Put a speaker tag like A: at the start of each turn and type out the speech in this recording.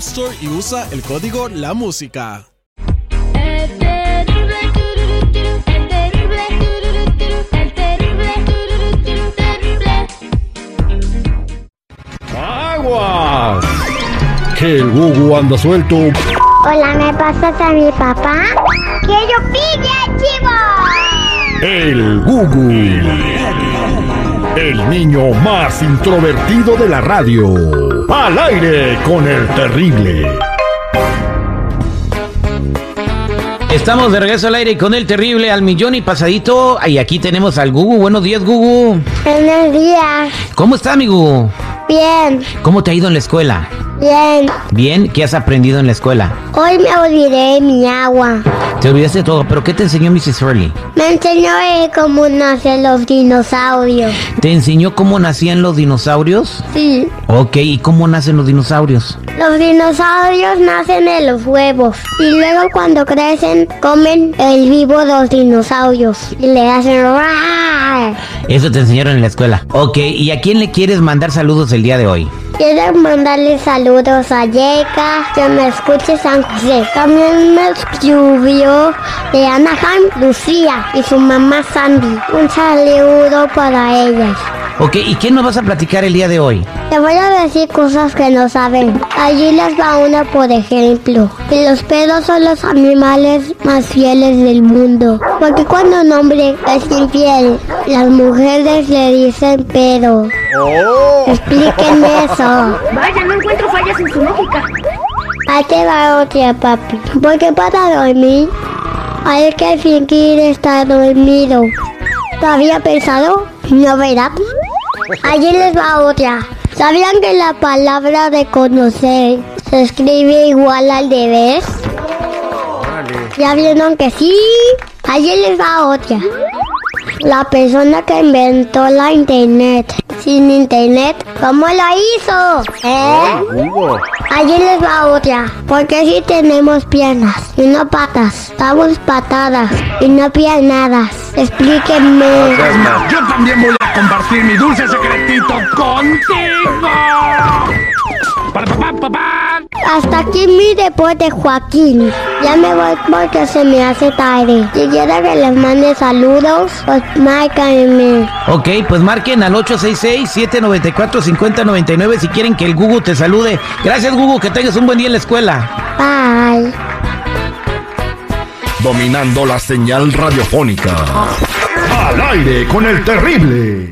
A: Store y usa el código La Música.
B: El terrible, tururú, turú, el terrible, tururú, turú, el terrible, tururú, turú, terrible.
C: ¡Aguas! Que el Gugu anda suelto.
D: Hola, ¿me pasas a mi papá? ¡Que yo pille, chivo!
C: El Gugu. El niño más introvertido de la radio. Al aire con el terrible.
E: Estamos de regreso al aire con el terrible al millón y pasadito. Y aquí tenemos al Gugu. Buenos días, Gugu.
D: Buenos días.
E: ¿Cómo está, mi Gugu?
D: Bien,
E: ¿Cómo te ha ido en la escuela?
D: Bien.
E: Bien, ¿qué has aprendido en la escuela?
D: Hoy me olvidé mi agua.
E: Te olvidaste de todo, pero ¿qué te enseñó Mrs. Hurley?
D: Me enseñó eh, cómo nacen los dinosaurios.
E: ¿Te enseñó cómo nacían los dinosaurios?
D: Sí,
E: Ok, ¿y cómo nacen los dinosaurios?
D: los dinosaurios nacen en los huevos. Y luego cuando crecen, comen el vivo de los dinosaurios. Y le hacen...
E: Eso te enseñaron en la escuela. Ok, ¿y a quién le quieres mandar saludos el día de hoy?
D: Quiero mandarle saludos a Yeka, que me escuche San José. También me escribió de Anaheim, Lucía y su mamá Sandy. Un saludo para ellas.
E: Ok, ¿y qué nos vas a platicar el día de hoy?
D: Te voy a decir cosas que no saben. Allí les va una, por ejemplo. Que los perros son los animales más fieles del mundo. Porque cuando un hombre es infiel, las mujeres le dicen pero. Explíquenme eso.
F: Vaya, no encuentro fallas en su lógica.
D: Ahí te va otra, papi. Porque para dormir hay que fingir estar dormido. ¿Lo había pensado? No, ¿verdad? Allí les va otra. ¿Sabían que la palabra de conocer se escribe igual al revés? ¿Ya vieron que sí? Allí les va otra. La persona que inventó la internet. Sin internet, ¿cómo la hizo? ¿Eh? Allí les va otra. Porque si tenemos piernas y no patas, estamos patadas y no piernadas. Explíquenme.
C: Yo también voy a compartir mi dulce secretito contigo.
D: Hasta aquí mi deporte, Joaquín. Ya me voy porque se me hace tarde. Si quieren que les mande saludos, pues márquenme.
E: Ok, pues marquen al 866-794-5099 si quieren que el Gugu te salude. Gracias, Gugu, que tengas un buen día en la escuela.
D: Bye.
C: Dominando la señal radiofónica. Al aire con el terrible.